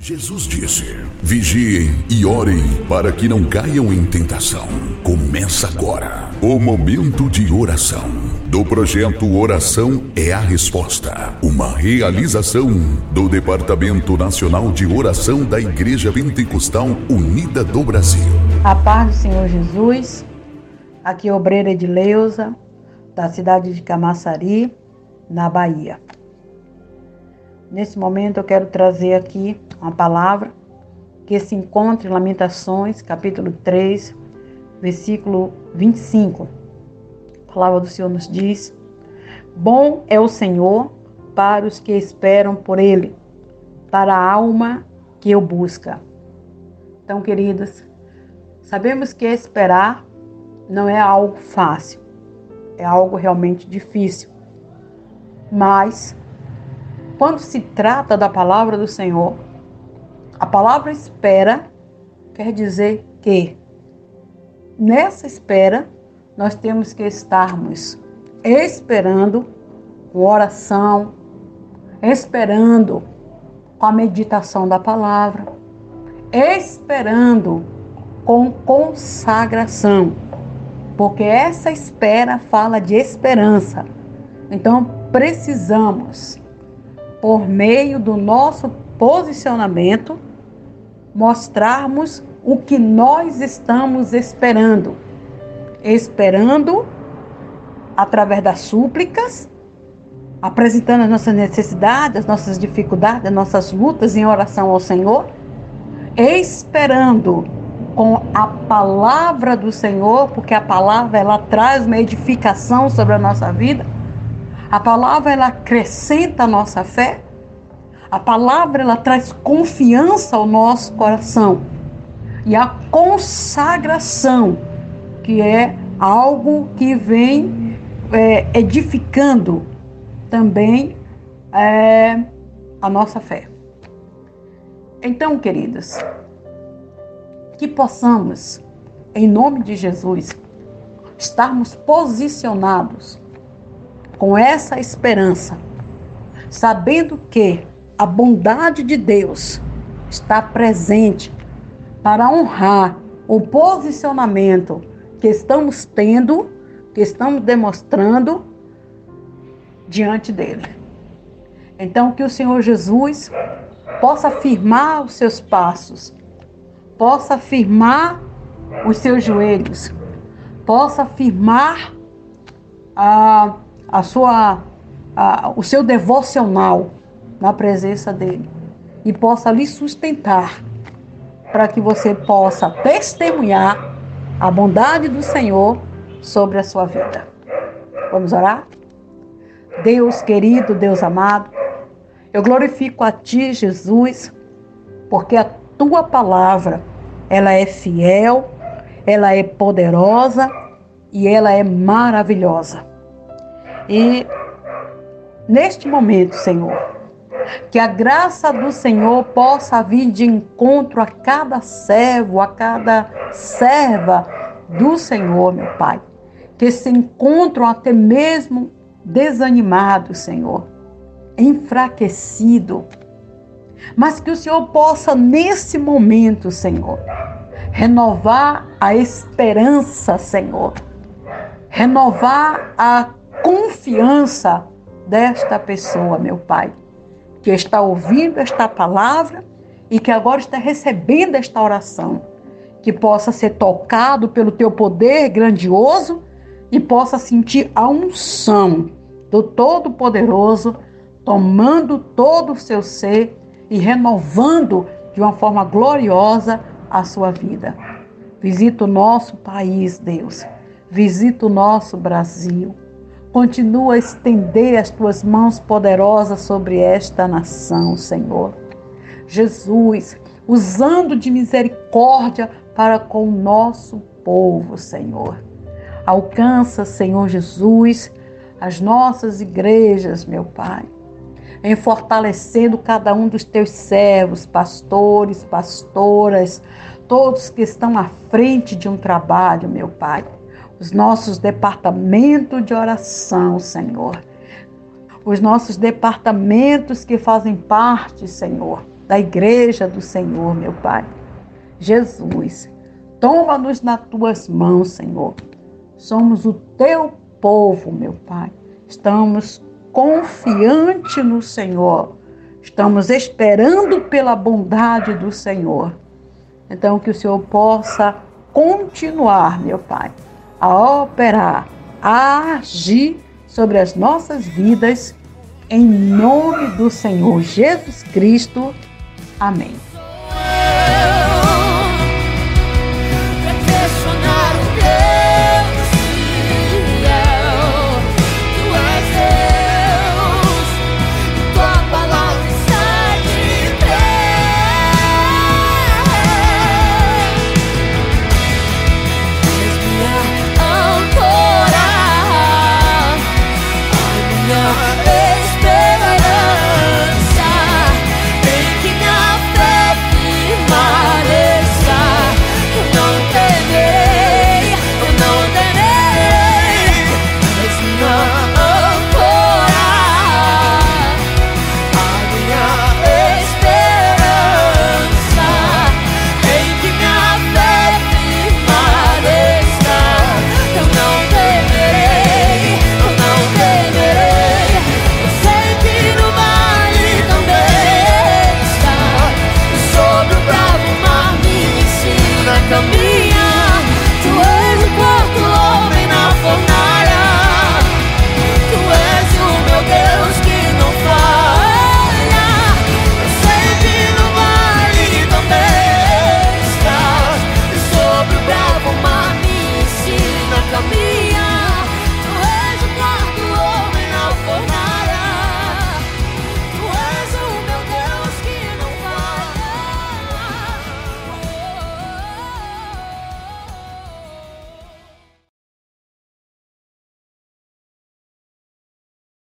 Jesus disse: Vigiem e orem para que não caiam em tentação. Começa agora o momento de oração do projeto Oração é a Resposta, uma realização do Departamento Nacional de Oração da Igreja Pentecostal Unida do Brasil. A paz do Senhor Jesus, aqui é obreira Edileuza, da cidade de Camaçari, na Bahia. Nesse momento eu quero trazer aqui uma palavra que se encontra em Lamentações, capítulo 3, versículo 25. A palavra do Senhor nos diz: Bom é o Senhor para os que esperam por Ele, para a alma que o busca. Então, queridas, sabemos que esperar não é algo fácil, é algo realmente difícil. Mas quando se trata da palavra do Senhor, a palavra espera quer dizer que nessa espera nós temos que estarmos esperando com oração, esperando com a meditação da palavra, esperando com consagração, porque essa espera fala de esperança. Então precisamos por meio do nosso posicionamento, mostrarmos o que nós estamos esperando. Esperando através das súplicas, apresentando as nossas necessidades, as nossas dificuldades, as nossas lutas em oração ao Senhor, esperando com a palavra do Senhor, porque a palavra ela traz uma edificação sobre a nossa vida a palavra ela acrescenta a nossa fé. A palavra ela traz confiança ao nosso coração. E a consagração, que é algo que vem é, edificando também é, a nossa fé. Então, queridas, que possamos, em nome de Jesus, estarmos posicionados com essa esperança, sabendo que a bondade de Deus está presente para honrar o posicionamento que estamos tendo, que estamos demonstrando diante dele. Então, que o Senhor Jesus possa firmar os seus passos, possa firmar os seus joelhos, possa firmar a a sua, a, o seu devocional na presença dele e possa lhe sustentar para que você possa testemunhar a bondade do Senhor sobre a sua vida. Vamos orar? Deus querido, Deus amado, eu glorifico a ti, Jesus, porque a tua palavra, ela é fiel, ela é poderosa e ela é maravilhosa. E neste momento, Senhor, que a graça do Senhor possa vir de encontro a cada servo, a cada serva do Senhor, meu Pai. Que se encontram até mesmo desanimados, Senhor, enfraquecido. Mas que o Senhor possa, nesse momento, Senhor, renovar a esperança, Senhor. Renovar a confiança desta pessoa, meu Pai, que está ouvindo esta palavra e que agora está recebendo esta oração, que possa ser tocado pelo teu poder grandioso e possa sentir a unção do Todo-Poderoso tomando todo o seu ser e renovando de uma forma gloriosa a sua vida. Visita o nosso país, Deus. Visita o nosso Brasil. Continua a estender as tuas mãos poderosas sobre esta nação, Senhor. Jesus, usando de misericórdia para com o nosso povo, Senhor. Alcança, Senhor Jesus, as nossas igrejas, meu Pai, em fortalecendo cada um dos teus servos, pastores, pastoras, todos que estão à frente de um trabalho, meu Pai os nossos departamentos de oração, Senhor. Os nossos departamentos que fazem parte, Senhor, da igreja do Senhor, meu Pai. Jesus, toma-nos nas tuas mãos, Senhor. Somos o teu povo, meu Pai. Estamos confiantes no Senhor. Estamos esperando pela bondade do Senhor. Então, que o Senhor possa continuar, meu Pai, a operar, a agir sobre as nossas vidas, em nome do Senhor Jesus Cristo. Amém.